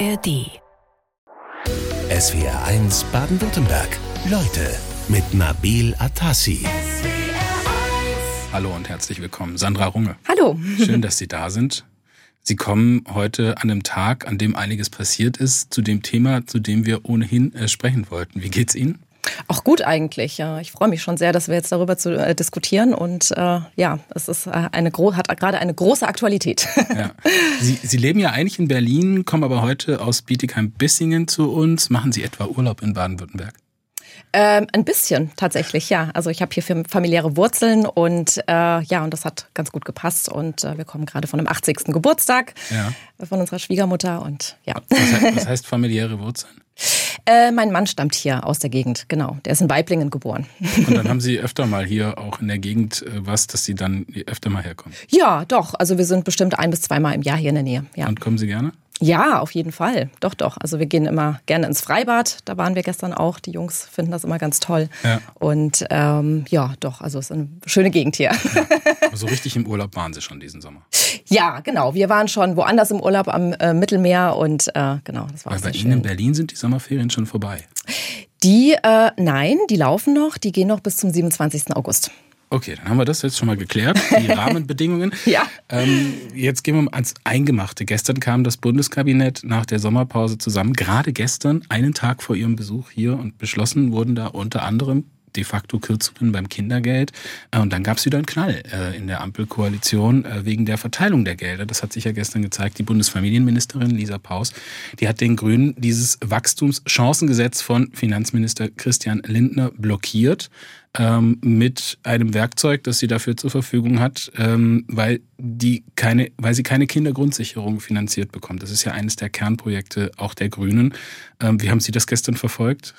ARD. SWR 1 Baden-Württemberg. Leute mit Nabil Atassi. Hallo und herzlich willkommen. Sandra Runge. Hallo. Schön, dass Sie da sind. Sie kommen heute an einem Tag, an dem einiges passiert ist, zu dem Thema, zu dem wir ohnehin äh, sprechen wollten. Wie geht's Ihnen? Auch gut eigentlich. Ja. Ich freue mich schon sehr, dass wir jetzt darüber zu äh, diskutieren und äh, ja, es ist äh, eine hat gerade eine große Aktualität. Ja. Sie, Sie leben ja eigentlich in Berlin, kommen aber heute aus Bietigheim-Bissingen zu uns. Machen Sie etwa Urlaub in Baden-Württemberg? Ähm, ein bisschen tatsächlich, ja. Also ich habe hier familiäre Wurzeln und äh, ja, und das hat ganz gut gepasst. Und äh, wir kommen gerade von dem 80. Geburtstag ja. von unserer Schwiegermutter und ja. Was heißt, was heißt familiäre Wurzeln? Äh, mein Mann stammt hier aus der Gegend, genau. Der ist in Weiblingen geboren. Und dann haben Sie öfter mal hier auch in der Gegend äh, was, dass Sie dann öfter mal herkommen? Ja, doch. Also wir sind bestimmt ein bis zweimal im Jahr hier in der Nähe. Ja. Und kommen Sie gerne? Ja, auf jeden Fall. Doch, doch. Also wir gehen immer gerne ins Freibad. Da waren wir gestern auch. Die Jungs finden das immer ganz toll. Ja. Und ähm, ja, doch, also es ist eine schöne Gegend hier. Ja. So richtig im Urlaub waren Sie schon diesen Sommer? Ja, genau. Wir waren schon woanders im Urlaub am äh, Mittelmeer und äh, genau, das war Weil bei Ihnen in Berlin sind die Sommerferien schon vorbei. Die, äh, nein, die laufen noch. Die gehen noch bis zum 27. August. Okay, dann haben wir das jetzt schon mal geklärt, die Rahmenbedingungen. ja. Ähm, jetzt gehen wir ans Eingemachte. Gestern kam das Bundeskabinett nach der Sommerpause zusammen, gerade gestern, einen Tag vor Ihrem Besuch hier und beschlossen wurden da unter anderem de facto Kürzungen beim Kindergeld. Äh, und dann gab es wieder einen Knall äh, in der Ampelkoalition äh, wegen der Verteilung der Gelder. Das hat sich ja gestern gezeigt. Die Bundesfamilienministerin Lisa Paus, die hat den Grünen dieses Wachstumschancengesetz von Finanzminister Christian Lindner blockiert ähm, mit einem Werkzeug, das sie dafür zur Verfügung hat, ähm, weil die keine, weil sie keine Kindergrundsicherung finanziert bekommt. Das ist ja eines der Kernprojekte auch der Grünen. Ähm, wie haben Sie das gestern verfolgt?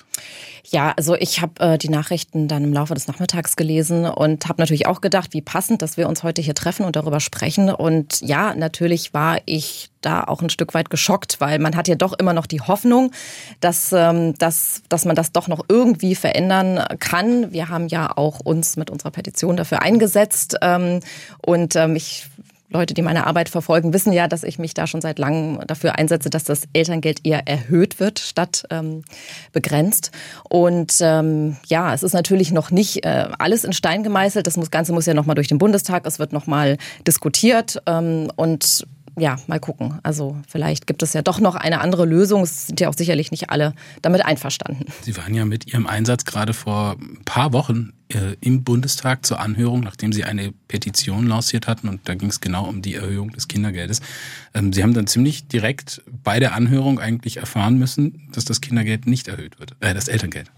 Ja, also ich habe äh, die Nachrichten dann im Laufe des Nachmittags gelesen und habe natürlich auch gedacht, wie passend, dass wir uns heute hier treffen und darüber sprechen. Und ja, natürlich war ich da auch ein Stück weit geschockt, weil man hat ja doch immer noch die Hoffnung, dass, ähm, dass, dass man das doch noch irgendwie verändern kann. Wir haben ja auch uns mit unserer Petition dafür eingesetzt ähm, und ähm, ich Leute, die meine Arbeit verfolgen, wissen ja, dass ich mich da schon seit langem dafür einsetze, dass das Elterngeld eher erhöht wird statt ähm, begrenzt. Und ähm, ja, es ist natürlich noch nicht äh, alles in Stein gemeißelt. Das Ganze muss ja nochmal durch den Bundestag. Es wird nochmal diskutiert. Ähm, und ja, mal gucken. Also vielleicht gibt es ja doch noch eine andere Lösung. Es sind ja auch sicherlich nicht alle damit einverstanden. Sie waren ja mit Ihrem Einsatz gerade vor ein paar Wochen äh, im Bundestag zur Anhörung, nachdem Sie eine Petition lanciert hatten und da ging es genau um die Erhöhung des Kindergeldes. Ähm, Sie haben dann ziemlich direkt bei der Anhörung eigentlich erfahren müssen, dass das Kindergeld nicht erhöht wird, äh, das Elterngeld.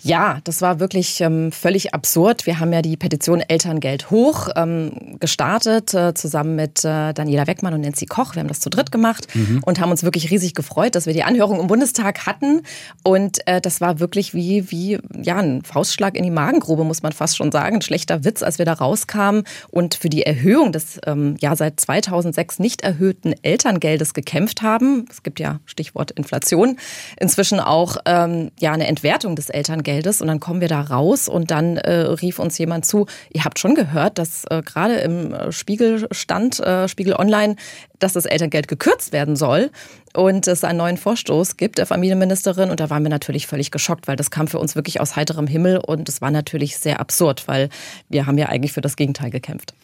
Ja, das war wirklich ähm, völlig absurd. Wir haben ja die Petition Elterngeld hoch ähm, gestartet, äh, zusammen mit äh, Daniela Weckmann und Nancy Koch. Wir haben das zu dritt gemacht mhm. und haben uns wirklich riesig gefreut, dass wir die Anhörung im Bundestag hatten. Und äh, das war wirklich wie, wie ja, ein Faustschlag in die Magengrube, muss man fast schon sagen. Ein schlechter Witz, als wir da rauskamen und für die Erhöhung des ähm, ja seit 2006 nicht erhöhten Elterngeldes gekämpft haben. Es gibt ja Stichwort Inflation. Inzwischen auch ähm, ja eine Entwertung des Elterngeldes und dann kommen wir da raus und dann äh, rief uns jemand zu, ihr habt schon gehört, dass äh, gerade im äh, Spiegel stand, äh, Spiegel Online, dass das Elterngeld gekürzt werden soll und es einen neuen Vorstoß gibt der Familienministerin und da waren wir natürlich völlig geschockt, weil das kam für uns wirklich aus heiterem Himmel und es war natürlich sehr absurd, weil wir haben ja eigentlich für das Gegenteil gekämpft.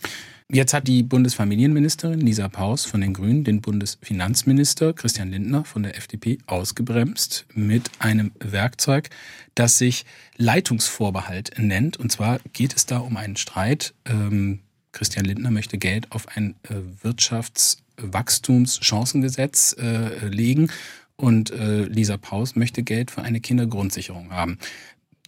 Jetzt hat die Bundesfamilienministerin Lisa Paus von den Grünen den Bundesfinanzminister Christian Lindner von der FDP ausgebremst mit einem Werkzeug, das sich Leitungsvorbehalt nennt. Und zwar geht es da um einen Streit. Ähm, Christian Lindner möchte Geld auf ein äh, Wirtschaftswachstumschancengesetz äh, legen und äh, Lisa Paus möchte Geld für eine Kindergrundsicherung haben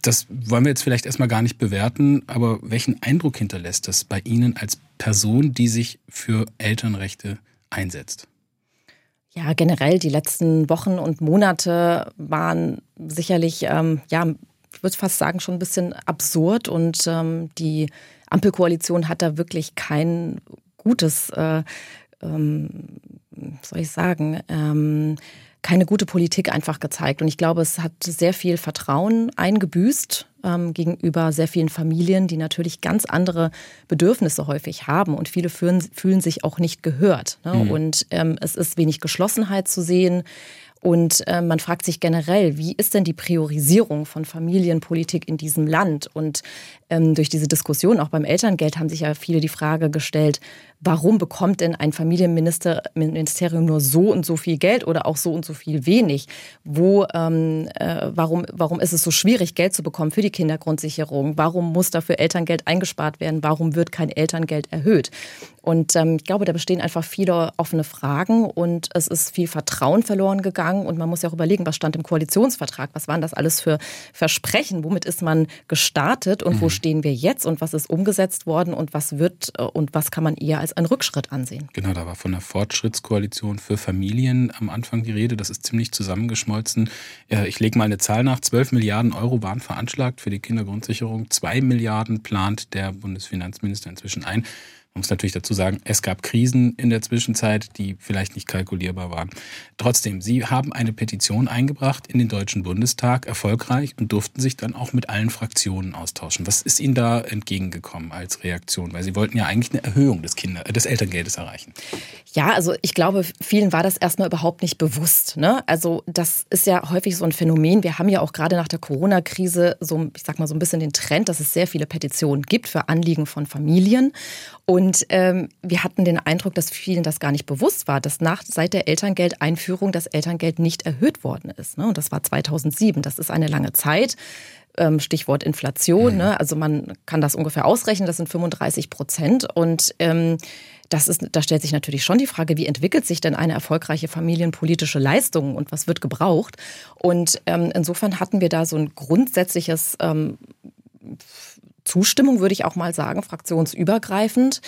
das wollen wir jetzt vielleicht erstmal gar nicht bewerten, aber welchen Eindruck hinterlässt das bei Ihnen als Person, die sich für Elternrechte einsetzt? Ja, generell die letzten Wochen und Monate waren sicherlich, ähm, ja, ich würde fast sagen, schon ein bisschen absurd und ähm, die Ampelkoalition hat da wirklich kein gutes, äh, ähm, soll ich sagen, ähm, keine gute Politik einfach gezeigt. Und ich glaube, es hat sehr viel Vertrauen eingebüßt ähm, gegenüber sehr vielen Familien, die natürlich ganz andere Bedürfnisse häufig haben. Und viele fühlen, fühlen sich auch nicht gehört. Ne? Mhm. Und ähm, es ist wenig Geschlossenheit zu sehen. Und äh, man fragt sich generell, wie ist denn die Priorisierung von Familienpolitik in diesem Land? Und durch diese Diskussion auch beim Elterngeld haben sich ja viele die Frage gestellt, warum bekommt denn ein Familienministerium nur so und so viel Geld oder auch so und so viel wenig? Wo, ähm, äh, warum, warum ist es so schwierig, Geld zu bekommen für die Kindergrundsicherung? Warum muss dafür Elterngeld eingespart werden? Warum wird kein Elterngeld erhöht? Und ähm, ich glaube, da bestehen einfach viele offene Fragen und es ist viel Vertrauen verloren gegangen. Und man muss ja auch überlegen, was stand im Koalitionsvertrag? Was waren das alles für Versprechen? Womit ist man gestartet und mhm. Stehen wir jetzt und was ist umgesetzt worden und was wird äh, und was kann man eher als einen Rückschritt ansehen? Genau, da war von der Fortschrittskoalition für Familien am Anfang die Rede. Das ist ziemlich zusammengeschmolzen. Ich lege mal eine Zahl nach. 12 Milliarden Euro waren veranschlagt für die Kindergrundsicherung. Zwei Milliarden plant der Bundesfinanzminister inzwischen ein. Man muss natürlich dazu sagen, es gab Krisen in der Zwischenzeit, die vielleicht nicht kalkulierbar waren. Trotzdem, Sie haben eine Petition eingebracht in den Deutschen Bundestag, erfolgreich, und durften sich dann auch mit allen Fraktionen austauschen. Was ist Ihnen da entgegengekommen als Reaktion? Weil Sie wollten ja eigentlich eine Erhöhung des, Kinder des Elterngeldes erreichen. Ja, also ich glaube, vielen war das erstmal überhaupt nicht bewusst. Ne? Also das ist ja häufig so ein Phänomen. Wir haben ja auch gerade nach der Corona-Krise so, ich sag mal so ein bisschen den Trend, dass es sehr viele Petitionen gibt für Anliegen von Familien. Und ähm, wir hatten den Eindruck, dass vielen das gar nicht bewusst war, dass nach, seit der Elterngeldeinführung das Elterngeld nicht erhöht worden ist. Ne? Und das war 2007. Das ist eine lange Zeit. Ähm, Stichwort Inflation. Mhm. Ne? Also man kann das ungefähr ausrechnen. Das sind 35 Prozent. Und ähm, das ist, da stellt sich natürlich schon die Frage, wie entwickelt sich denn eine erfolgreiche familienpolitische Leistung und was wird gebraucht? Und ähm, insofern hatten wir da so ein grundsätzliches ähm, Zustimmung, würde ich auch mal sagen, fraktionsübergreifend.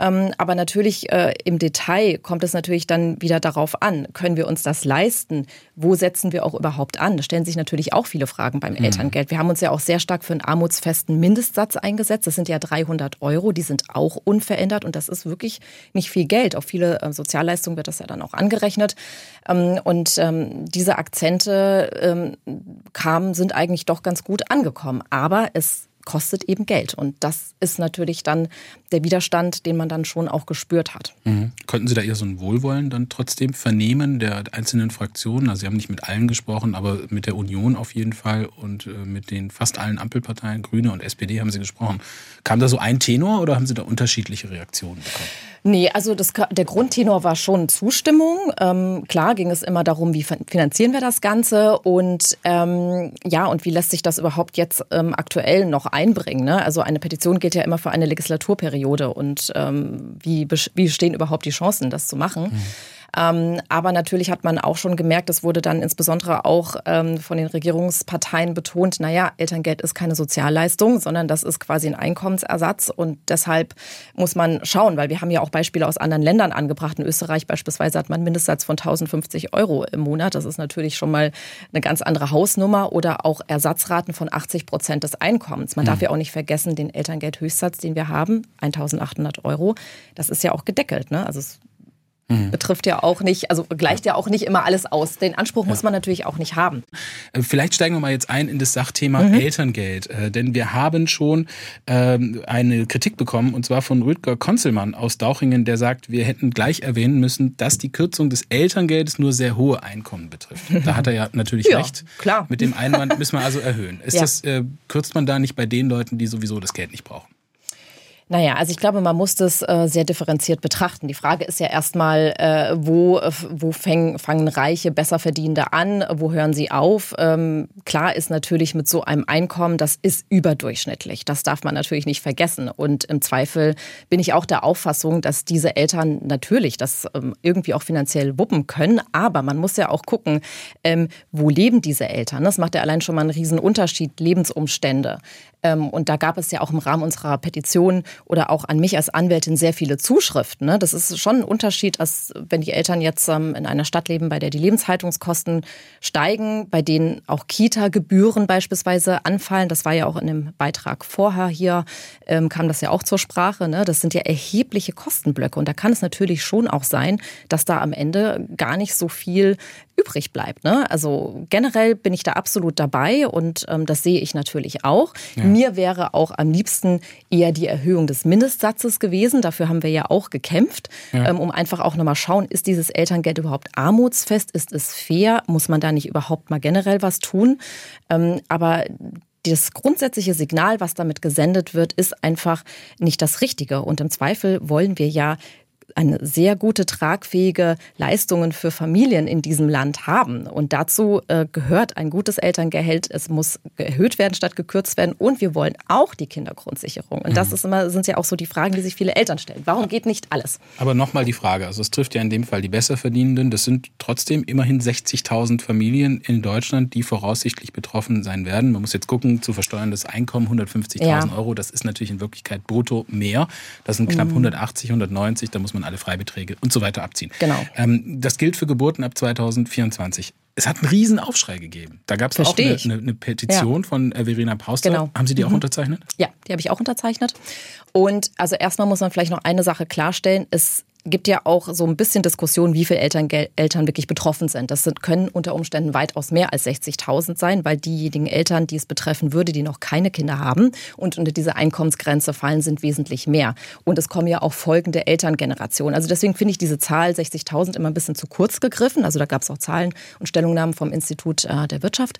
Ähm, aber natürlich äh, im Detail kommt es natürlich dann wieder darauf an, können wir uns das leisten? Wo setzen wir auch überhaupt an? Da stellen sich natürlich auch viele Fragen beim mhm. Elterngeld. Wir haben uns ja auch sehr stark für einen armutsfesten Mindestsatz eingesetzt. Das sind ja 300 Euro, die sind auch unverändert und das ist wirklich nicht viel Geld. Auf viele äh, Sozialleistungen wird das ja dann auch angerechnet. Ähm, und ähm, diese Akzente kamen, sind eigentlich doch ganz gut angekommen. Aber es kostet eben Geld. Und das ist natürlich dann der Widerstand, den man dann schon auch gespürt hat. Mhm. Konnten Sie da eher so ein Wohlwollen dann trotzdem vernehmen der einzelnen Fraktionen? Also Sie haben nicht mit allen gesprochen, aber mit der Union auf jeden Fall und äh, mit den fast allen Ampelparteien, Grüne und SPD haben Sie gesprochen. Kam da so ein Tenor oder haben Sie da unterschiedliche Reaktionen bekommen? Nee, also das, der Grundtenor war schon Zustimmung. Ähm, klar ging es immer darum, wie finanzieren wir das Ganze und ähm, ja, und wie lässt sich das überhaupt jetzt ähm, aktuell noch einbringen. Ne? Also eine Petition geht ja immer für eine Legislaturperiode und ähm, wie, wie stehen überhaupt die Chancen, das zu machen? Mhm. Ähm, aber natürlich hat man auch schon gemerkt, es wurde dann insbesondere auch ähm, von den Regierungsparteien betont, naja, Elterngeld ist keine Sozialleistung, sondern das ist quasi ein Einkommensersatz und deshalb muss man schauen, weil wir haben ja auch Beispiele aus anderen Ländern angebracht. In Österreich beispielsweise hat man einen Mindestsatz von 1050 Euro im Monat. Das ist natürlich schon mal eine ganz andere Hausnummer oder auch Ersatzraten von 80 Prozent des Einkommens. Man mhm. darf ja auch nicht vergessen, den Elterngeldhöchstsatz, den wir haben, 1800 Euro, das ist ja auch gedeckelt. Ne? Also es Mhm. Betrifft ja auch nicht, also gleicht ja auch nicht immer alles aus. Den Anspruch ja. muss man natürlich auch nicht haben. Äh, vielleicht steigen wir mal jetzt ein in das Sachthema mhm. Elterngeld. Äh, denn wir haben schon ähm, eine Kritik bekommen, und zwar von Rüdger Konzelmann aus Dauchingen, der sagt, wir hätten gleich erwähnen müssen, dass die Kürzung des Elterngeldes nur sehr hohe Einkommen betrifft. Da hat er ja natürlich ja, recht. Klar. Mit dem Einwand müssen wir also erhöhen. Ist das, äh, kürzt man da nicht bei den Leuten, die sowieso das Geld nicht brauchen? Naja, also ich glaube, man muss das äh, sehr differenziert betrachten. Die Frage ist ja erstmal, äh, wo, wo fäng, fangen Reiche, Besserverdienende an, wo hören sie auf? Ähm, klar ist natürlich mit so einem Einkommen, das ist überdurchschnittlich. Das darf man natürlich nicht vergessen. Und im Zweifel bin ich auch der Auffassung, dass diese Eltern natürlich das ähm, irgendwie auch finanziell wuppen können. Aber man muss ja auch gucken, ähm, wo leben diese Eltern? Das macht ja allein schon mal einen riesen Unterschied, Lebensumstände. Ähm, und da gab es ja auch im Rahmen unserer Petition oder auch an mich als Anwältin sehr viele Zuschriften. Ne? Das ist schon ein Unterschied, als wenn die Eltern jetzt ähm, in einer Stadt leben, bei der die Lebenshaltungskosten steigen, bei denen auch Kita-Gebühren beispielsweise anfallen. Das war ja auch in dem Beitrag vorher hier, ähm, kam das ja auch zur Sprache. Ne? Das sind ja erhebliche Kostenblöcke. Und da kann es natürlich schon auch sein, dass da am Ende gar nicht so viel übrig bleibt. Ne? Also generell bin ich da absolut dabei und das sehe ich natürlich auch. Ja. Mir wäre auch am liebsten eher die Erhöhung des Mindestsatzes gewesen. Dafür haben wir ja auch gekämpft, ja. ähm, um einfach auch nochmal schauen, ist dieses Elterngeld überhaupt armutsfest? Ist es fair? Muss man da nicht überhaupt mal generell was tun? Ähm, aber das grundsätzliche Signal, was damit gesendet wird, ist einfach nicht das Richtige. Und im Zweifel wollen wir ja eine sehr gute, tragfähige Leistungen für Familien in diesem Land haben. Und dazu äh, gehört ein gutes Elterngehalt. Es muss erhöht werden statt gekürzt werden. Und wir wollen auch die Kindergrundsicherung. Und das mhm. ist immer, sind ja auch so die Fragen, die sich viele Eltern stellen. Warum geht nicht alles? Aber nochmal die Frage. Also es trifft ja in dem Fall die Besserverdienenden. Das sind trotzdem immerhin 60.000 Familien in Deutschland, die voraussichtlich betroffen sein werden. Man muss jetzt gucken, zu versteuerndes Einkommen 150.000 ja. Euro. Das ist natürlich in Wirklichkeit brutto mehr. Das sind knapp mhm. 180, 190. Da muss man alle Freibeträge und so weiter abziehen. Genau. Ähm, das gilt für Geburten ab 2024. Es hat einen riesen Aufschrei gegeben. Da gab es auch eine, eine, eine Petition ja. von äh, Verena Pauster. Genau. Haben Sie die mhm. auch unterzeichnet? Ja, die habe ich auch unterzeichnet. Und also erstmal muss man vielleicht noch eine Sache klarstellen. Es gibt ja auch so ein bisschen Diskussion, wie viele Eltern, Eltern wirklich betroffen sind. Das sind, können unter Umständen weitaus mehr als 60.000 sein, weil diejenigen Eltern, die es betreffen würde, die noch keine Kinder haben und unter diese Einkommensgrenze fallen, sind wesentlich mehr. Und es kommen ja auch folgende Elterngenerationen. Also deswegen finde ich diese Zahl 60.000 immer ein bisschen zu kurz gegriffen. Also da gab es auch Zahlen und Stellungnahmen vom Institut äh, der Wirtschaft.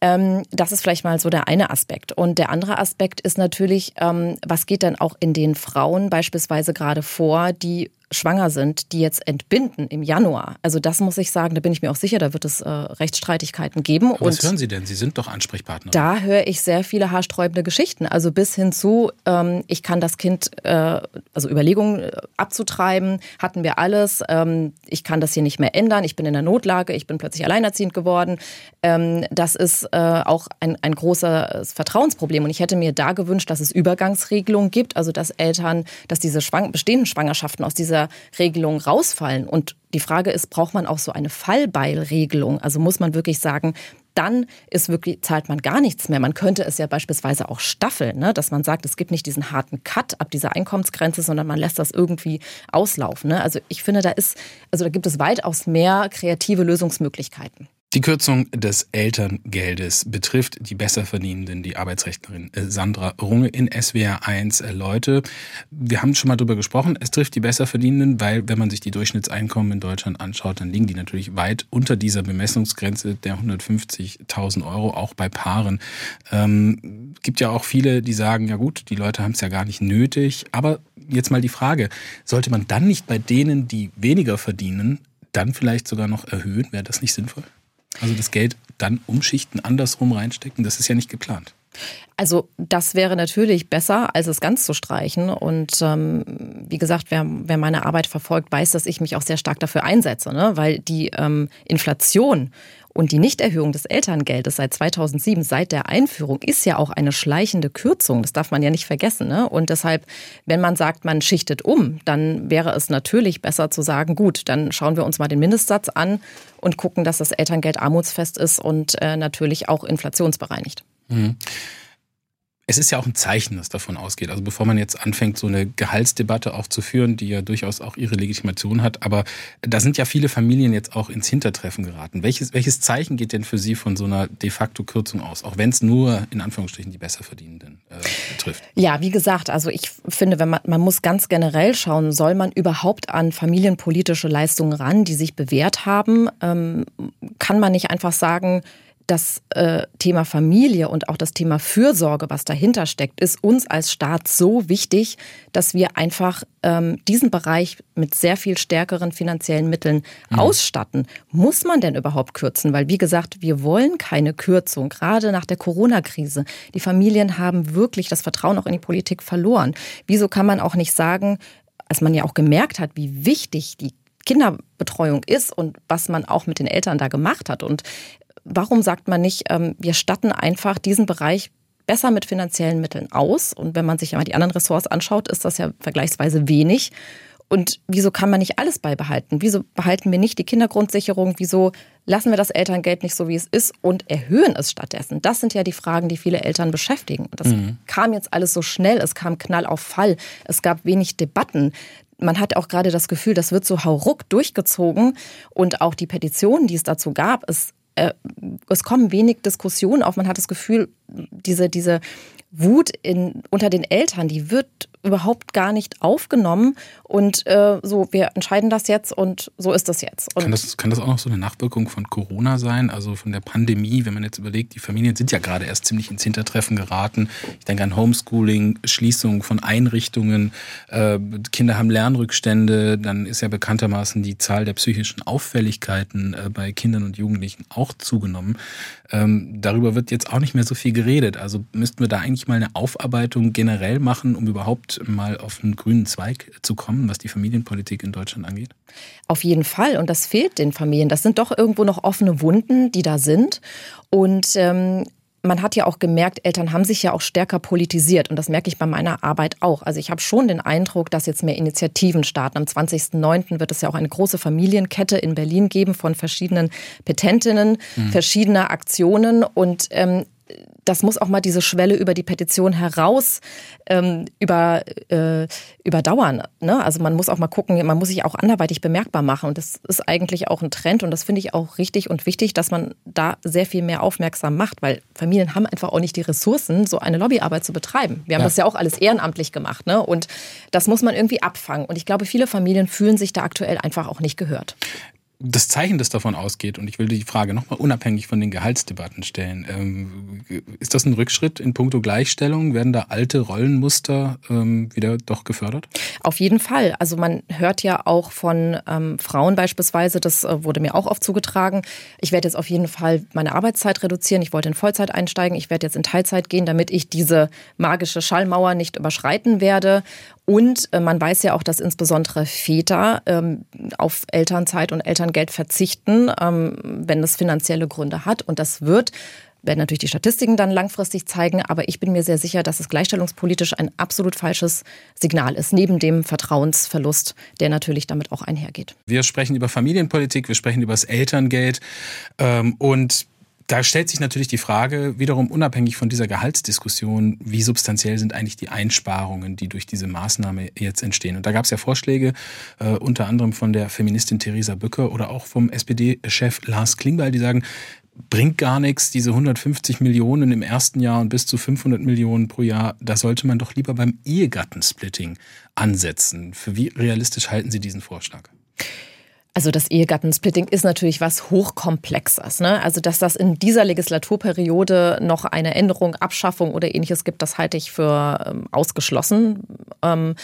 Ähm, das ist vielleicht mal so der eine Aspekt. Und der andere Aspekt ist natürlich, ähm, was geht dann auch in den Frauen beispielsweise gerade vor, die schwanger sind, die jetzt entbinden im Januar. Also das muss ich sagen, da bin ich mir auch sicher, da wird es äh, Rechtsstreitigkeiten geben. Aber was hören Sie denn? Sie sind doch Ansprechpartner. Da höre ich sehr viele haarsträubende Geschichten. Also bis hin zu, ähm, ich kann das Kind, äh, also Überlegungen äh, abzutreiben, hatten wir alles. Ähm, ich kann das hier nicht mehr ändern. Ich bin in der Notlage. Ich bin plötzlich alleinerziehend geworden. Ähm, das ist äh, auch ein, ein großes Vertrauensproblem. Und ich hätte mir da gewünscht, dass es Übergangsregelungen gibt, also dass Eltern, dass diese schwang bestehenden Schwangerschaften aus dieser dieser Regelung rausfallen. Und die Frage ist, braucht man auch so eine Fallbeilregelung? Also muss man wirklich sagen, dann ist wirklich, zahlt man gar nichts mehr. Man könnte es ja beispielsweise auch staffeln, ne? dass man sagt, es gibt nicht diesen harten Cut ab dieser Einkommensgrenze, sondern man lässt das irgendwie auslaufen. Ne? Also ich finde, da ist, also da gibt es weitaus mehr kreative Lösungsmöglichkeiten. Die Kürzung des Elterngeldes betrifft die Besserverdienenden, die Arbeitsrechtlerin äh, Sandra Runge in SWR 1 äh, Leute. Wir haben schon mal drüber gesprochen. Es trifft die Besserverdienenden, weil wenn man sich die Durchschnittseinkommen in Deutschland anschaut, dann liegen die natürlich weit unter dieser Bemessungsgrenze der 150.000 Euro, auch bei Paaren. Ähm, gibt ja auch viele, die sagen, ja gut, die Leute haben es ja gar nicht nötig. Aber jetzt mal die Frage, sollte man dann nicht bei denen, die weniger verdienen, dann vielleicht sogar noch erhöhen? Wäre das nicht sinnvoll? Also das Geld dann umschichten, andersrum reinstecken, das ist ja nicht geplant. Also das wäre natürlich besser, als es ganz zu streichen. Und ähm, wie gesagt, wer, wer meine Arbeit verfolgt, weiß, dass ich mich auch sehr stark dafür einsetze, ne? weil die ähm, Inflation und die Nichterhöhung des Elterngeldes seit 2007, seit der Einführung, ist ja auch eine schleichende Kürzung. Das darf man ja nicht vergessen. Ne? Und deshalb, wenn man sagt, man schichtet um, dann wäre es natürlich besser zu sagen, gut, dann schauen wir uns mal den Mindestsatz an und gucken, dass das Elterngeld armutsfest ist und äh, natürlich auch inflationsbereinigt. Mhm es ist ja auch ein Zeichen, das davon ausgeht. Also bevor man jetzt anfängt, so eine Gehaltsdebatte auch zu führen, die ja durchaus auch ihre Legitimation hat, aber da sind ja viele Familien jetzt auch ins Hintertreffen geraten. Welches, welches Zeichen geht denn für Sie von so einer de facto Kürzung aus, auch wenn es nur in Anführungsstrichen die Besserverdienenden äh, betrifft? Ja, wie gesagt, also ich finde, wenn man, man muss ganz generell schauen, soll man überhaupt an familienpolitische Leistungen ran, die sich bewährt haben? Ähm, kann man nicht einfach sagen, das äh, Thema Familie und auch das Thema Fürsorge, was dahinter steckt, ist uns als Staat so wichtig, dass wir einfach ähm, diesen Bereich mit sehr viel stärkeren finanziellen Mitteln mhm. ausstatten. Muss man denn überhaupt kürzen? Weil, wie gesagt, wir wollen keine Kürzung, gerade nach der Corona-Krise. Die Familien haben wirklich das Vertrauen auch in die Politik verloren. Wieso kann man auch nicht sagen, als man ja auch gemerkt hat, wie wichtig die Kinderbetreuung ist und was man auch mit den Eltern da gemacht hat. Und warum sagt man nicht, ähm, wir statten einfach diesen Bereich besser mit finanziellen Mitteln aus. Und wenn man sich ja mal die anderen Ressorts anschaut, ist das ja vergleichsweise wenig. Und wieso kann man nicht alles beibehalten? Wieso behalten wir nicht die Kindergrundsicherung? Wieso lassen wir das Elterngeld nicht so, wie es ist und erhöhen es stattdessen? Das sind ja die Fragen, die viele Eltern beschäftigen. Und das mhm. kam jetzt alles so schnell. Es kam Knall auf Fall. Es gab wenig Debatten man hat auch gerade das Gefühl, das wird so hauruck durchgezogen und auch die Petitionen, die es dazu gab, es, äh, es kommen wenig Diskussionen auf. Man hat das Gefühl, diese, diese Wut in, unter den Eltern, die wird überhaupt gar nicht aufgenommen. Und äh, so, wir entscheiden das jetzt und so ist das jetzt. kann, das, kann das auch noch so eine Nachwirkung von Corona sein, also von der Pandemie, wenn man jetzt überlegt, die Familien sind ja gerade erst ziemlich ins Hintertreffen geraten. Ich denke an Homeschooling, Schließung von Einrichtungen, äh, Kinder haben Lernrückstände, dann ist ja bekanntermaßen die Zahl der psychischen Auffälligkeiten äh, bei Kindern und Jugendlichen auch zugenommen. Ähm, darüber wird jetzt auch nicht mehr so viel geredet. Also müssten wir da eigentlich mal eine Aufarbeitung generell machen, um überhaupt mal auf einen grünen Zweig zu kommen, was die Familienpolitik in Deutschland angeht? Auf jeden Fall. Und das fehlt den Familien. Das sind doch irgendwo noch offene Wunden, die da sind. Und ähm, man hat ja auch gemerkt, Eltern haben sich ja auch stärker politisiert und das merke ich bei meiner Arbeit auch. Also ich habe schon den Eindruck, dass jetzt mehr Initiativen starten. Am 20.09. wird es ja auch eine große Familienkette in Berlin geben von verschiedenen Petentinnen, mhm. verschiedener Aktionen und ähm, das muss auch mal diese Schwelle über die Petition heraus ähm, über, äh, überdauern. Ne? Also man muss auch mal gucken, man muss sich auch anderweitig bemerkbar machen. Und das ist eigentlich auch ein Trend und das finde ich auch richtig und wichtig, dass man da sehr viel mehr aufmerksam macht, weil Familien haben einfach auch nicht die Ressourcen, so eine Lobbyarbeit zu betreiben. Wir haben ja. das ja auch alles ehrenamtlich gemacht. Ne? Und das muss man irgendwie abfangen. Und ich glaube, viele Familien fühlen sich da aktuell einfach auch nicht gehört das Zeichen, das davon ausgeht, und ich will die Frage nochmal unabhängig von den Gehaltsdebatten stellen, ähm, ist das ein Rückschritt in puncto Gleichstellung? Werden da alte Rollenmuster ähm, wieder doch gefördert? Auf jeden Fall. Also man hört ja auch von ähm, Frauen beispielsweise, das äh, wurde mir auch oft zugetragen, ich werde jetzt auf jeden Fall meine Arbeitszeit reduzieren, ich wollte in Vollzeit einsteigen, ich werde jetzt in Teilzeit gehen, damit ich diese magische Schallmauer nicht überschreiten werde. Und äh, man weiß ja auch, dass insbesondere Väter ähm, auf Elternzeit und Elterngeld verzichten, ähm, wenn es finanzielle Gründe hat. Und das wird werden natürlich die Statistiken dann langfristig zeigen, aber ich bin mir sehr sicher, dass es gleichstellungspolitisch ein absolut falsches Signal ist, neben dem Vertrauensverlust, der natürlich damit auch einhergeht. Wir sprechen über Familienpolitik, wir sprechen über das Elterngeld ähm, und da stellt sich natürlich die Frage, wiederum unabhängig von dieser Gehaltsdiskussion, wie substanziell sind eigentlich die Einsparungen, die durch diese Maßnahme jetzt entstehen. Und da gab es ja Vorschläge, äh, unter anderem von der Feministin Theresa Böcker oder auch vom SPD-Chef Lars Klingbeil, die sagen, bringt gar nichts, diese 150 Millionen im ersten Jahr und bis zu 500 Millionen pro Jahr, da sollte man doch lieber beim Ehegattensplitting ansetzen. Für wie realistisch halten Sie diesen Vorschlag? Also das Ehegattensplitting ist natürlich was hochkomplexes. Ne? Also dass das in dieser Legislaturperiode noch eine Änderung, Abschaffung oder ähnliches gibt, das halte ich für ähm, ausgeschlossen. Ähm,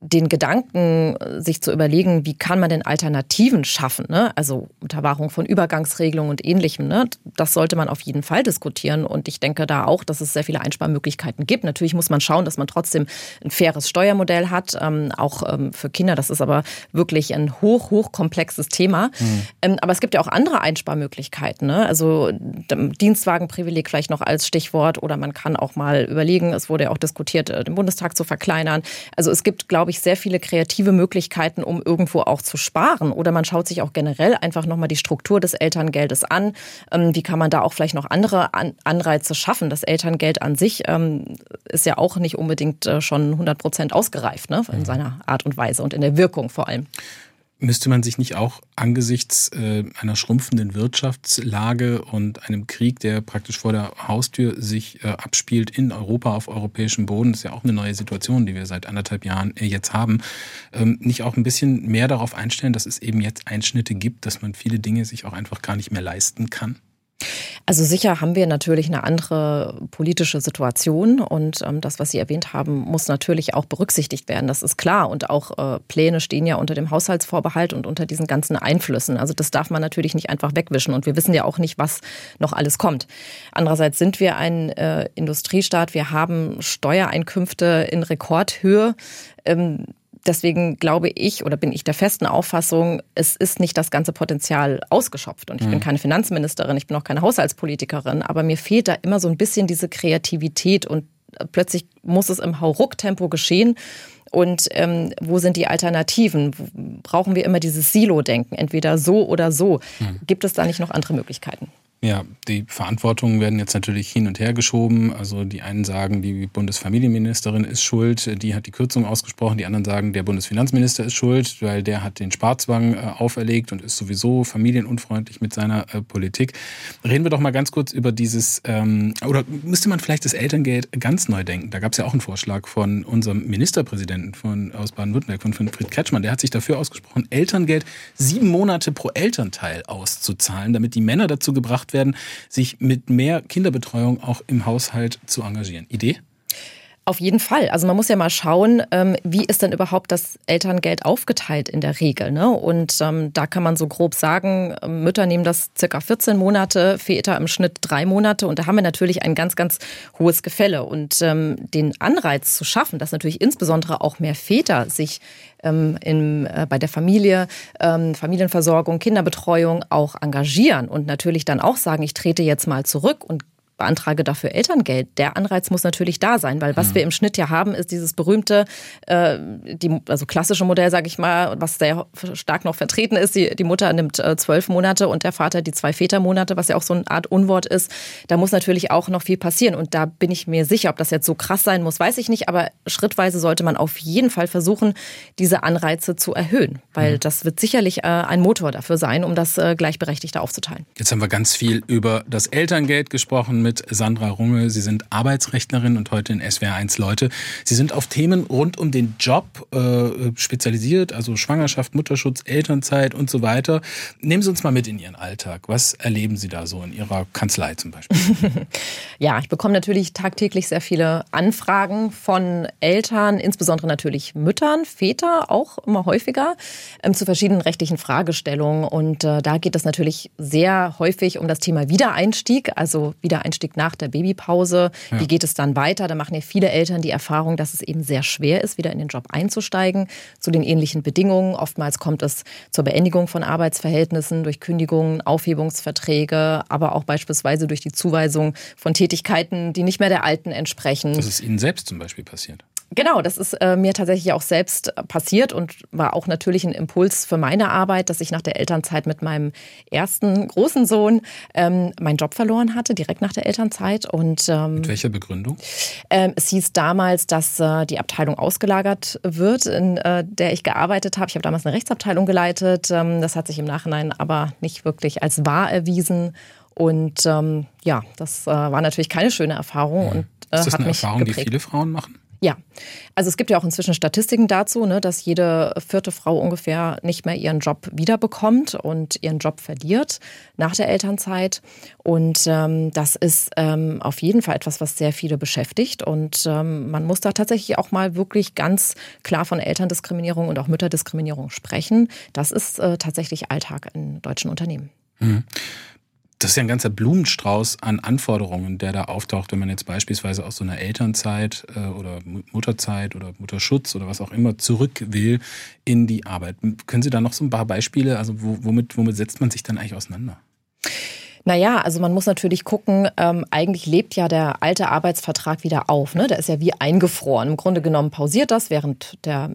den Gedanken, sich zu überlegen, wie kann man denn Alternativen schaffen, ne? also unter Wahrung von Übergangsregelungen und ähnlichem, ne? das sollte man auf jeden Fall diskutieren. Und ich denke da auch, dass es sehr viele Einsparmöglichkeiten gibt. Natürlich muss man schauen, dass man trotzdem ein faires Steuermodell hat, ähm, auch ähm, für Kinder. Das ist aber wirklich ein hoch, hoch komplexes Thema. Mhm. Ähm, aber es gibt ja auch andere Einsparmöglichkeiten. Ne? Also Dienstwagenprivileg vielleicht noch als Stichwort oder man kann auch mal überlegen, es wurde ja auch diskutiert, äh, den Bundestag zu verkleinern. Also es gibt, glaube ich, sehr viele kreative Möglichkeiten, um irgendwo auch zu sparen. Oder man schaut sich auch generell einfach nochmal die Struktur des Elterngeldes an. Ähm, wie kann man da auch vielleicht noch andere Anreize schaffen? Das Elterngeld an sich ähm, ist ja auch nicht unbedingt äh, schon 100 Prozent ausgereift ne? in mhm. seiner Art und Weise und in der Wirkung vor allem. Müsste man sich nicht auch angesichts äh, einer schrumpfenden Wirtschaftslage und einem Krieg, der praktisch vor der Haustür sich äh, abspielt in Europa auf europäischem Boden, ist ja auch eine neue Situation, die wir seit anderthalb Jahren äh, jetzt haben, ähm, nicht auch ein bisschen mehr darauf einstellen, dass es eben jetzt Einschnitte gibt, dass man viele Dinge sich auch einfach gar nicht mehr leisten kann? Also sicher haben wir natürlich eine andere politische Situation und ähm, das, was Sie erwähnt haben, muss natürlich auch berücksichtigt werden. Das ist klar. Und auch äh, Pläne stehen ja unter dem Haushaltsvorbehalt und unter diesen ganzen Einflüssen. Also das darf man natürlich nicht einfach wegwischen. Und wir wissen ja auch nicht, was noch alles kommt. Andererseits sind wir ein äh, Industriestaat. Wir haben Steuereinkünfte in Rekordhöhe. Ähm, deswegen glaube ich oder bin ich der festen Auffassung, es ist nicht das ganze Potenzial ausgeschöpft. Und ich mhm. bin keine Finanzministerin, ich bin auch keine Haushaltspolitikerin, aber mir fehlt da immer so ein bisschen diese Kreativität und plötzlich muss es im Hauruck-Tempo geschehen. Und ähm, wo sind die Alternativen? Brauchen wir immer dieses Silo-Denken, entweder so oder so? Mhm. Gibt es da nicht noch andere Möglichkeiten? Ja, die Verantwortungen werden jetzt natürlich hin und her geschoben. Also die einen sagen, die Bundesfamilienministerin ist schuld, die hat die Kürzung ausgesprochen. Die anderen sagen, der Bundesfinanzminister ist schuld, weil der hat den Sparzwang äh, auferlegt und ist sowieso familienunfreundlich mit seiner äh, Politik. Reden wir doch mal ganz kurz über dieses, ähm, oder müsste man vielleicht das Elterngeld ganz neu denken? Da gab es ja auch einen Vorschlag von unserem Ministerpräsidenten von, aus Baden-Württemberg, von Fried Kretschmann. Der hat sich dafür ausgesprochen, Elterngeld sieben Monate pro Elternteil auszuzahlen, damit die Männer dazu gebracht gemacht werden, sich mit mehr Kinderbetreuung auch im Haushalt zu engagieren. Idee? Auf jeden Fall. Also man muss ja mal schauen, ähm, wie ist denn überhaupt das Elterngeld aufgeteilt in der Regel. Ne? Und ähm, da kann man so grob sagen, ähm, Mütter nehmen das circa 14 Monate, Väter im Schnitt drei Monate. Und da haben wir natürlich ein ganz, ganz hohes Gefälle. Und den Anreiz zu schaffen, dass natürlich insbesondere auch mehr Väter sich in, äh, bei der Familie, Familienversorgung, Kinderbetreuung auch engagieren und natürlich dann auch sagen, ich trete jetzt mal zurück und beantrage dafür Elterngeld. Der Anreiz muss natürlich da sein, weil was mhm. wir im Schnitt ja haben, ist dieses berühmte, äh, die, also klassische Modell, sage ich mal, was sehr stark noch vertreten ist. Die, die Mutter nimmt äh, zwölf Monate und der Vater die zwei Vätermonate, was ja auch so eine Art Unwort ist. Da muss natürlich auch noch viel passieren und da bin ich mir sicher, ob das jetzt so krass sein muss, weiß ich nicht, aber schrittweise sollte man auf jeden Fall versuchen, diese Anreize zu erhöhen, weil mhm. das wird sicherlich äh, ein Motor dafür sein, um das äh, gleichberechtigter aufzuteilen. Jetzt haben wir ganz viel über das Elterngeld gesprochen mit Sandra Runge. Sie sind Arbeitsrechtlerin und heute in SWR1 Leute. Sie sind auf Themen rund um den Job äh, spezialisiert, also Schwangerschaft, Mutterschutz, Elternzeit und so weiter. Nehmen Sie uns mal mit in Ihren Alltag. Was erleben Sie da so in Ihrer Kanzlei zum Beispiel? ja, ich bekomme natürlich tagtäglich sehr viele Anfragen von Eltern, insbesondere natürlich Müttern, Väter auch immer häufiger, ähm, zu verschiedenen rechtlichen Fragestellungen. Und äh, da geht es natürlich sehr häufig um das Thema Wiedereinstieg, also Wiedereinstieg Einstieg nach der Babypause. Ja. Wie geht es dann weiter? Da machen ja viele Eltern die Erfahrung, dass es eben sehr schwer ist, wieder in den Job einzusteigen, zu den ähnlichen Bedingungen. Oftmals kommt es zur Beendigung von Arbeitsverhältnissen durch Kündigungen, Aufhebungsverträge, aber auch beispielsweise durch die Zuweisung von Tätigkeiten, die nicht mehr der alten entsprechen. Das ist Ihnen selbst zum Beispiel passiert. Genau, das ist äh, mir tatsächlich auch selbst passiert und war auch natürlich ein Impuls für meine Arbeit, dass ich nach der Elternzeit mit meinem ersten großen Sohn ähm, meinen Job verloren hatte, direkt nach der Elternzeit. Und, ähm, mit welcher Begründung? Ähm, es hieß damals, dass äh, die Abteilung ausgelagert wird, in äh, der ich gearbeitet habe. Ich habe damals eine Rechtsabteilung geleitet. Ähm, das hat sich im Nachhinein aber nicht wirklich als wahr erwiesen. Und ähm, ja, das äh, war natürlich keine schöne Erfahrung. Mhm. Und, äh, ist das eine Erfahrung, die viele Frauen machen? Ja, also es gibt ja auch inzwischen Statistiken dazu, ne, dass jede vierte Frau ungefähr nicht mehr ihren Job wiederbekommt und ihren Job verliert nach der Elternzeit. Und ähm, das ist ähm, auf jeden Fall etwas, was sehr viele beschäftigt. Und ähm, man muss da tatsächlich auch mal wirklich ganz klar von Elterndiskriminierung und auch Mütterdiskriminierung sprechen. Das ist äh, tatsächlich Alltag in deutschen Unternehmen. Mhm das ist ja ein ganzer Blumenstrauß an Anforderungen, der da auftaucht, wenn man jetzt beispielsweise aus so einer Elternzeit äh, oder Mutterzeit oder Mutterschutz oder was auch immer zurück will in die Arbeit. Können Sie da noch so ein paar Beispiele, also womit, womit setzt man sich dann eigentlich auseinander? Naja, also man muss natürlich gucken, ähm, eigentlich lebt ja der alte Arbeitsvertrag wieder auf. Ne? Der ist ja wie eingefroren. Im Grunde genommen pausiert das während der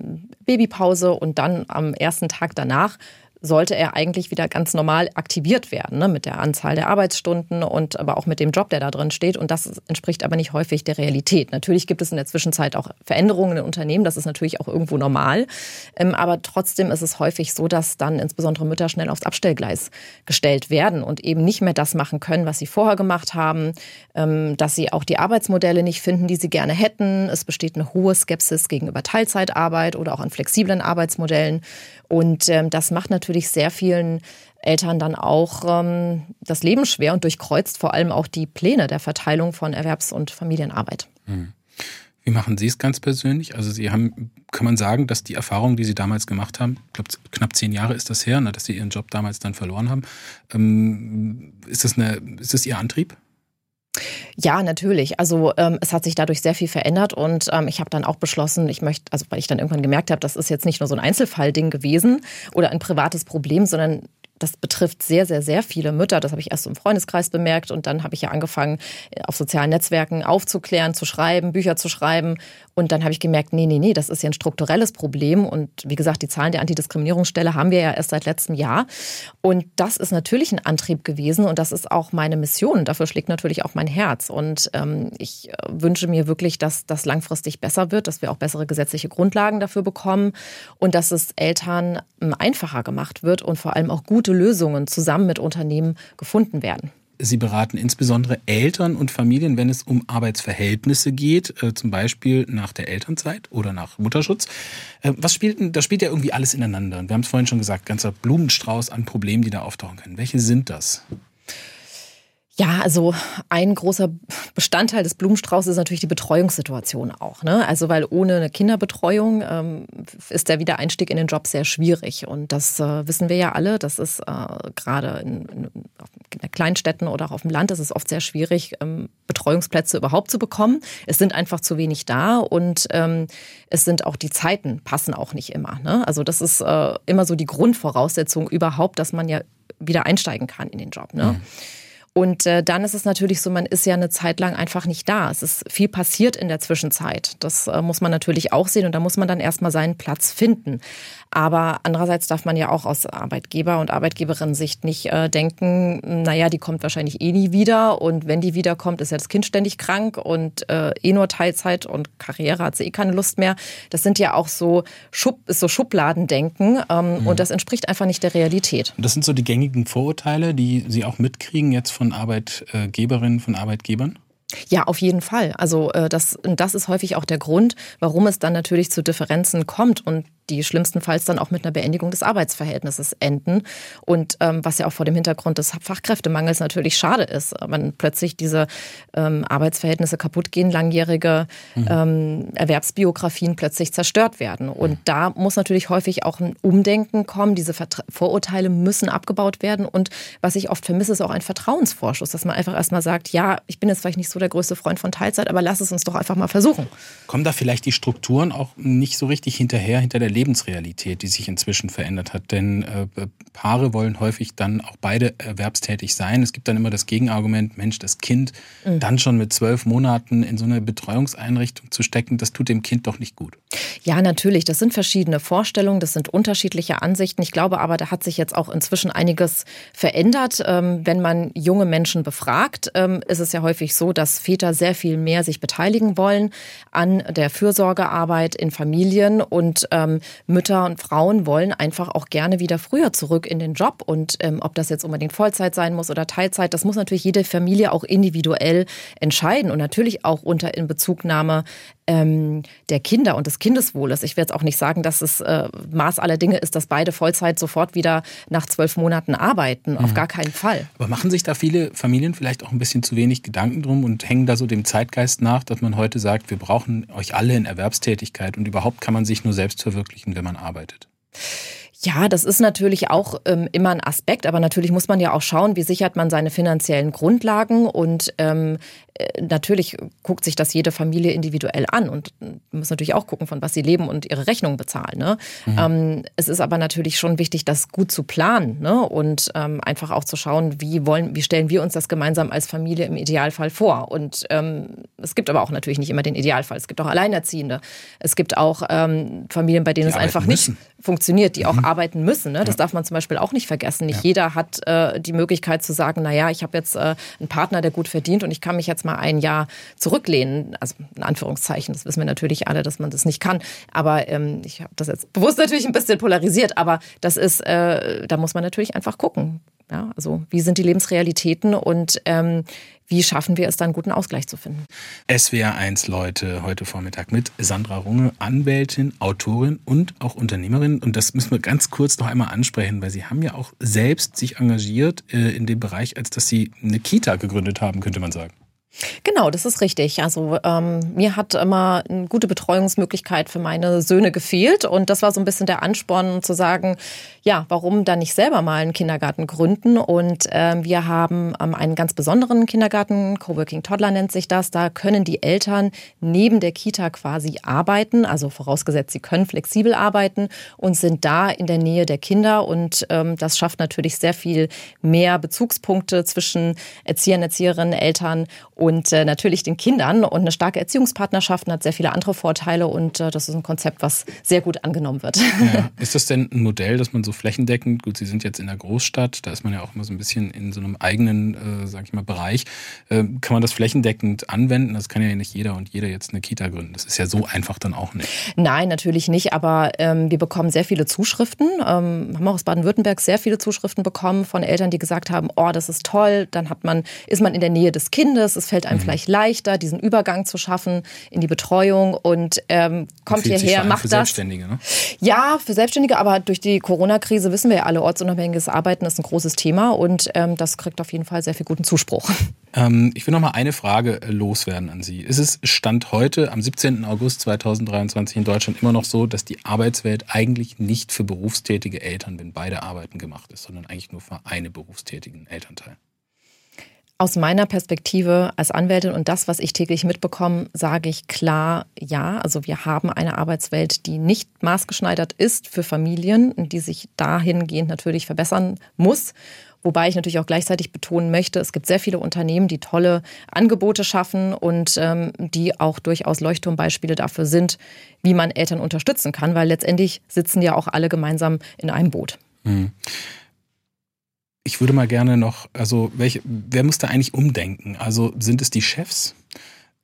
Babypause und dann am ersten Tag danach sollte er eigentlich wieder ganz normal aktiviert werden, ne, mit der Anzahl der Arbeitsstunden und aber auch mit dem Job, der da drin steht. Und das entspricht aber nicht häufig der Realität. Natürlich gibt es in der Zwischenzeit auch Veränderungen in Unternehmen, das ist natürlich auch irgendwo normal. Ähm, aber trotzdem ist es häufig so, dass dann insbesondere Mütter schnell aufs Abstellgleis gestellt werden und eben nicht mehr das machen können, was sie vorher gemacht haben, ähm, dass sie auch die Arbeitsmodelle nicht finden, die sie gerne hätten. Es besteht eine hohe Skepsis gegenüber Teilzeitarbeit oder auch an flexiblen Arbeitsmodellen. Und ähm, das macht natürlich sehr vielen Eltern dann auch ähm, das Leben schwer und durchkreuzt vor allem auch die Pläne der Verteilung von Erwerbs- und Familienarbeit. Hm. Wie machen Sie es ganz persönlich? Also Sie haben, kann man sagen, dass die Erfahrung, die Sie damals gemacht haben, ich glaube knapp zehn Jahre ist das her, ne, dass Sie Ihren Job damals dann verloren haben, ähm, ist das eine, ist das Ihr Antrieb? Ja, natürlich. Also ähm, es hat sich dadurch sehr viel verändert und ähm, ich habe dann auch beschlossen, ich möchte, also weil ich dann irgendwann gemerkt habe, das ist jetzt nicht nur so ein Einzelfallding gewesen oder ein privates Problem, sondern das betrifft sehr, sehr, sehr viele Mütter. Das habe ich erst im Freundeskreis bemerkt und dann habe ich ja angefangen, auf sozialen Netzwerken aufzuklären, zu schreiben, Bücher zu schreiben. Und dann habe ich gemerkt, nee, nee, nee, das ist ja ein strukturelles Problem. Und wie gesagt, die Zahlen der Antidiskriminierungsstelle haben wir ja erst seit letztem Jahr. Und das ist natürlich ein Antrieb gewesen und das ist auch meine Mission. Dafür schlägt natürlich auch mein Herz. Und ähm, ich äh, wünsche mir wirklich, dass das langfristig besser wird, dass wir auch bessere gesetzliche Grundlagen dafür bekommen und dass es Eltern ähm, einfacher gemacht wird und vor allem auch gute Lösungen zusammen mit Unternehmen gefunden werden. Sie beraten insbesondere Eltern und Familien, wenn es um Arbeitsverhältnisse geht, äh, zum Beispiel nach der Elternzeit oder nach Mutterschutz. Äh, was spielt denn, da spielt ja irgendwie alles ineinander. Und wir haben es vorhin schon gesagt, ganzer Blumenstrauß an Problemen, die da auftauchen können. Welche sind das? Ja, also ein großer Bestandteil des Blumenstraußes ist natürlich die Betreuungssituation auch. Ne? Also weil ohne eine Kinderbetreuung ähm, ist der Wiedereinstieg in den Job sehr schwierig. Und das äh, wissen wir ja alle. Das ist äh, gerade in, in, in, Kleinstädten oder auch auf dem Land ist es oft sehr schwierig, ähm, Betreuungsplätze überhaupt zu bekommen. Es sind einfach zu wenig da und ähm, es sind auch die Zeiten passen auch nicht immer. Ne? Also das ist äh, immer so die Grundvoraussetzung überhaupt, dass man ja wieder einsteigen kann in den Job. Ne? Mhm. Und äh, dann ist es natürlich so, man ist ja eine Zeit lang einfach nicht da. Es ist viel passiert in der Zwischenzeit. Das äh, muss man natürlich auch sehen und da muss man dann erstmal seinen Platz finden. Aber andererseits darf man ja auch aus Arbeitgeber- und Arbeitgeberinnen-Sicht nicht äh, denken, naja, die kommt wahrscheinlich eh nie wieder und wenn die wiederkommt, ist ja das Kind ständig krank und äh, eh nur Teilzeit und Karriere hat sie eh keine Lust mehr. Das sind ja auch so, Schub, ist so Schubladendenken ähm, mhm. und das entspricht einfach nicht der Realität. Das sind so die gängigen Vorurteile, die Sie auch mitkriegen jetzt von Arbeitgeberinnen, von Arbeitgebern? Ja, auf jeden Fall. Also äh, das, das ist häufig auch der Grund, warum es dann natürlich zu Differenzen kommt und die schlimmstenfalls dann auch mit einer Beendigung des Arbeitsverhältnisses enden. Und ähm, was ja auch vor dem Hintergrund des Fachkräftemangels natürlich schade ist, wenn plötzlich diese ähm, Arbeitsverhältnisse kaputt gehen, langjährige mhm. ähm, Erwerbsbiografien plötzlich zerstört werden. Und mhm. da muss natürlich häufig auch ein Umdenken kommen. Diese Vertra Vorurteile müssen abgebaut werden. Und was ich oft vermisse, ist auch ein Vertrauensvorschuss, dass man einfach erstmal sagt, ja, ich bin jetzt vielleicht nicht so der größte Freund von Teilzeit, aber lass es uns doch einfach mal versuchen. Kommen da vielleicht die Strukturen auch nicht so richtig hinterher, hinter der Lebensrealität, die sich inzwischen verändert hat. Denn äh, Paare wollen häufig dann auch beide erwerbstätig sein. Es gibt dann immer das Gegenargument, Mensch, das Kind mhm. dann schon mit zwölf Monaten in so eine Betreuungseinrichtung zu stecken, das tut dem Kind doch nicht gut. Ja, natürlich. Das sind verschiedene Vorstellungen, das sind unterschiedliche Ansichten. Ich glaube aber, da hat sich jetzt auch inzwischen einiges verändert. Ähm, wenn man junge Menschen befragt, ähm, ist es ja häufig so, dass Väter sehr viel mehr sich beteiligen wollen an der Fürsorgearbeit in Familien und ähm, Mütter und Frauen wollen einfach auch gerne wieder früher zurück in den Job. Und ähm, ob das jetzt unbedingt Vollzeit sein muss oder Teilzeit, das muss natürlich jede Familie auch individuell entscheiden und natürlich auch unter Inbezugnahme ähm, der Kinder und des Kindeswohles. Ich werde jetzt auch nicht sagen, dass es äh, Maß aller Dinge ist, dass beide Vollzeit sofort wieder nach zwölf Monaten arbeiten. Auf mhm. gar keinen Fall. Aber machen sich da viele Familien vielleicht auch ein bisschen zu wenig Gedanken drum und hängen da so dem Zeitgeist nach, dass man heute sagt, wir brauchen euch alle in Erwerbstätigkeit und überhaupt kann man sich nur selbst verwirklichen, wenn man arbeitet? Ja, das ist natürlich auch ähm, immer ein Aspekt, aber natürlich muss man ja auch schauen, wie sichert man seine finanziellen Grundlagen und ähm, äh, natürlich guckt sich das jede Familie individuell an und muss natürlich auch gucken, von was sie leben und ihre Rechnungen bezahlen. Ne? Mhm. Ähm, es ist aber natürlich schon wichtig, das gut zu planen ne? und ähm, einfach auch zu schauen, wie wollen, wie stellen wir uns das gemeinsam als Familie im Idealfall vor. Und ähm, es gibt aber auch natürlich nicht immer den Idealfall. Es gibt auch Alleinerziehende. Es gibt auch ähm, Familien, bei denen die es einfach müssen. nicht funktioniert, die mhm. auch arbeiten müssen. Ne? Das ja. darf man zum Beispiel auch nicht vergessen. Nicht ja. jeder hat äh, die Möglichkeit zu sagen, naja, ich habe jetzt äh, einen Partner, der gut verdient und ich kann mich jetzt mal ein Jahr zurücklehnen. Also in Anführungszeichen, das wissen wir natürlich alle, dass man das nicht kann. Aber ähm, ich habe das jetzt bewusst natürlich ein bisschen polarisiert, aber das ist, äh, da muss man natürlich einfach gucken. Ja, also wie sind die Lebensrealitäten und ähm, wie schaffen wir es dann, guten Ausgleich zu finden? SWR 1 Leute heute Vormittag mit Sandra Runge, Anwältin, Autorin und auch Unternehmerin. Und das müssen wir ganz kurz noch einmal ansprechen, weil Sie haben ja auch selbst sich engagiert äh, in dem Bereich, als dass Sie eine Kita gegründet haben, könnte man sagen. Genau, das ist richtig. Also ähm, mir hat immer eine gute Betreuungsmöglichkeit für meine Söhne gefehlt und das war so ein bisschen der Ansporn zu sagen, ja, warum dann nicht selber mal einen Kindergarten gründen? Und ähm, wir haben ähm, einen ganz besonderen Kindergarten, Coworking Toddler nennt sich das. Da können die Eltern neben der Kita quasi arbeiten, also vorausgesetzt, sie können flexibel arbeiten und sind da in der Nähe der Kinder und ähm, das schafft natürlich sehr viel mehr Bezugspunkte zwischen Erziehern, Erzieherinnen, Eltern und äh, natürlich den Kindern. Und eine starke Erziehungspartnerschaft hat sehr viele andere Vorteile und äh, das ist ein Konzept, was sehr gut angenommen wird. Ja. Ist das denn ein Modell, das man so flächendeckend, gut, Sie sind jetzt in der Großstadt, da ist man ja auch immer so ein bisschen in so einem eigenen, äh, sag ich mal, Bereich. Äh, kann man das flächendeckend anwenden? Das kann ja nicht jeder und jeder jetzt eine Kita gründen. Das ist ja so einfach dann auch nicht. Nein, natürlich nicht, aber ähm, wir bekommen sehr viele Zuschriften. Ähm, haben auch aus Baden-Württemberg sehr viele Zuschriften bekommen von Eltern, die gesagt haben, oh, das ist toll, dann hat man, ist man in der Nähe des Kindes, es fällt einem mhm. vielleicht leichter, diesen Übergang zu schaffen in die Betreuung und ähm, kommt hierher, macht für das. Selbstständige, ne? Ja, für Selbstständige, aber durch die Corona-Krise wissen wir ja alle, ortsunabhängiges Arbeiten ist ein großes Thema und ähm, das kriegt auf jeden Fall sehr viel guten Zuspruch. Ähm, ich will noch mal eine Frage äh, loswerden an Sie. Ist es Stand heute, am 17. August 2023 in Deutschland immer noch so, dass die Arbeitswelt eigentlich nicht für berufstätige Eltern, wenn beide Arbeiten gemacht ist, sondern eigentlich nur für eine berufstätigen Elternteil? Aus meiner Perspektive als Anwältin und das, was ich täglich mitbekomme, sage ich klar ja. Also wir haben eine Arbeitswelt, die nicht maßgeschneidert ist für Familien, die sich dahingehend natürlich verbessern muss. Wobei ich natürlich auch gleichzeitig betonen möchte, es gibt sehr viele Unternehmen, die tolle Angebote schaffen und ähm, die auch durchaus Leuchtturmbeispiele dafür sind, wie man Eltern unterstützen kann, weil letztendlich sitzen ja auch alle gemeinsam in einem Boot. Mhm ich würde mal gerne noch, also welche, wer muss da eigentlich umdenken? Also sind es die Chefs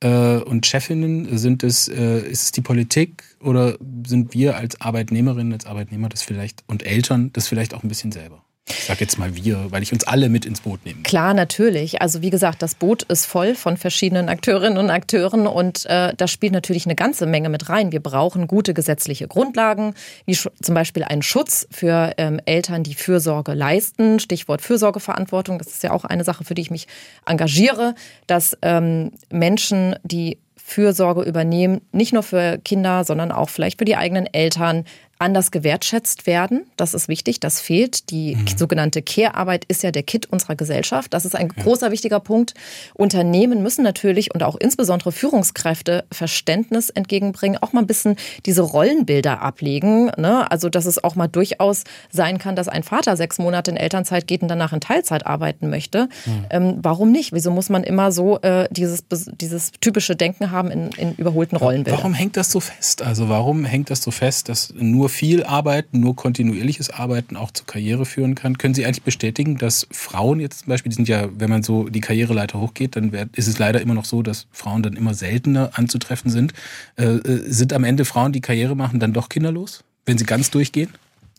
äh, und Chefinnen? Sind es, äh, ist es die Politik oder sind wir als Arbeitnehmerinnen, als Arbeitnehmer das vielleicht und Eltern das vielleicht auch ein bisschen selber? Ich sage jetzt mal wir, weil ich uns alle mit ins Boot nehme. Klar, natürlich. Also wie gesagt, das Boot ist voll von verschiedenen Akteurinnen und Akteuren und äh, da spielt natürlich eine ganze Menge mit rein. Wir brauchen gute gesetzliche Grundlagen, wie zum Beispiel einen Schutz für ähm, Eltern, die Fürsorge leisten. Stichwort Fürsorgeverantwortung. Das ist ja auch eine Sache, für die ich mich engagiere, dass ähm, Menschen, die Fürsorge übernehmen, nicht nur für Kinder, sondern auch vielleicht für die eigenen Eltern, anders gewertschätzt werden. Das ist wichtig, das fehlt. Die mhm. sogenannte Care-Arbeit ist ja der Kit unserer Gesellschaft. Das ist ein ja. großer, wichtiger Punkt. Unternehmen müssen natürlich und auch insbesondere Führungskräfte Verständnis entgegenbringen, auch mal ein bisschen diese Rollenbilder ablegen. Ne? Also, dass es auch mal durchaus sein kann, dass ein Vater sechs Monate in Elternzeit geht und danach in Teilzeit arbeiten möchte. Mhm. Ähm, warum nicht? Wieso muss man immer so äh, dieses, dieses typische Denken haben in, in überholten Rollenbildern? Warum hängt das so fest? Also, warum hängt das so fest, dass nur nur viel Arbeiten, nur kontinuierliches Arbeiten auch zur Karriere führen kann. Können Sie eigentlich bestätigen, dass Frauen jetzt zum Beispiel, die sind ja, wenn man so die Karriereleiter hochgeht, dann ist es leider immer noch so, dass Frauen dann immer seltener anzutreffen sind. Äh, äh, sind am Ende Frauen, die Karriere machen, dann doch kinderlos, wenn sie ganz durchgehen?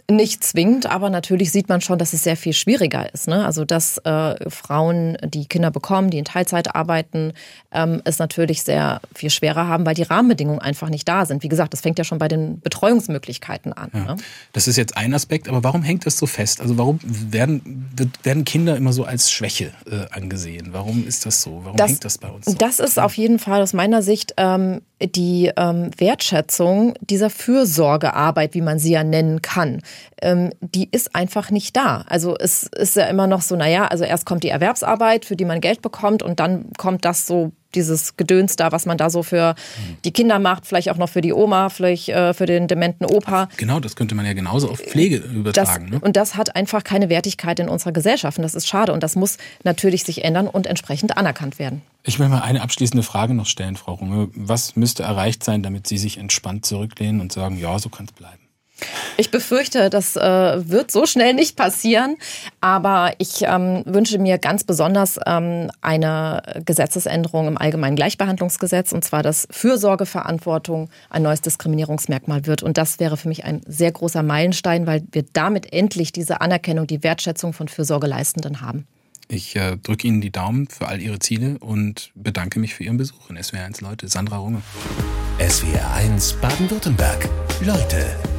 Nicht zwingend, aber natürlich sieht man schon, dass es sehr viel schwieriger ist. Ne? Also dass äh, Frauen, die Kinder bekommen, die in Teilzeit arbeiten, ähm, es natürlich sehr viel schwerer haben, weil die Rahmenbedingungen einfach nicht da sind. Wie gesagt, das fängt ja schon bei den Betreuungsmöglichkeiten an. Ja. Ne? Das ist jetzt ein Aspekt, aber warum hängt das so fest? Also warum werden, werden Kinder immer so als Schwäche äh, angesehen? Warum ist das so? Warum das, hängt das bei uns so? Das ist auf jeden Fall aus meiner Sicht ähm, die ähm, Wertschätzung dieser Fürsorgearbeit, wie man sie ja nennen kann ähm, die ist einfach nicht da. Also es ist ja immer noch so, naja, also erst kommt die Erwerbsarbeit, für die man Geld bekommt und dann kommt das so dieses Gedöns da, was man da so für die Kinder macht, vielleicht auch noch für die Oma, vielleicht äh, für den dementen Opa. Genau, das könnte man ja genauso auf Pflege übertragen. Das, ne? Und das hat einfach keine Wertigkeit in unserer Gesellschaft und das ist schade und das muss natürlich sich ändern und entsprechend anerkannt werden. Ich will mal eine abschließende Frage noch stellen, Frau Runge. Was müsste erreicht sein, damit Sie sich entspannt zurücklehnen und sagen, ja, so kann es bleiben? Ich befürchte, das äh, wird so schnell nicht passieren. Aber ich ähm, wünsche mir ganz besonders ähm, eine Gesetzesänderung im Allgemeinen Gleichbehandlungsgesetz, und zwar, dass Fürsorgeverantwortung ein neues Diskriminierungsmerkmal wird. Und das wäre für mich ein sehr großer Meilenstein, weil wir damit endlich diese Anerkennung, die Wertschätzung von Fürsorgeleistenden haben. Ich äh, drücke Ihnen die Daumen für all Ihre Ziele und bedanke mich für Ihren Besuch in SWR1 Leute. Sandra Runge. SWR1 Baden-Württemberg. Leute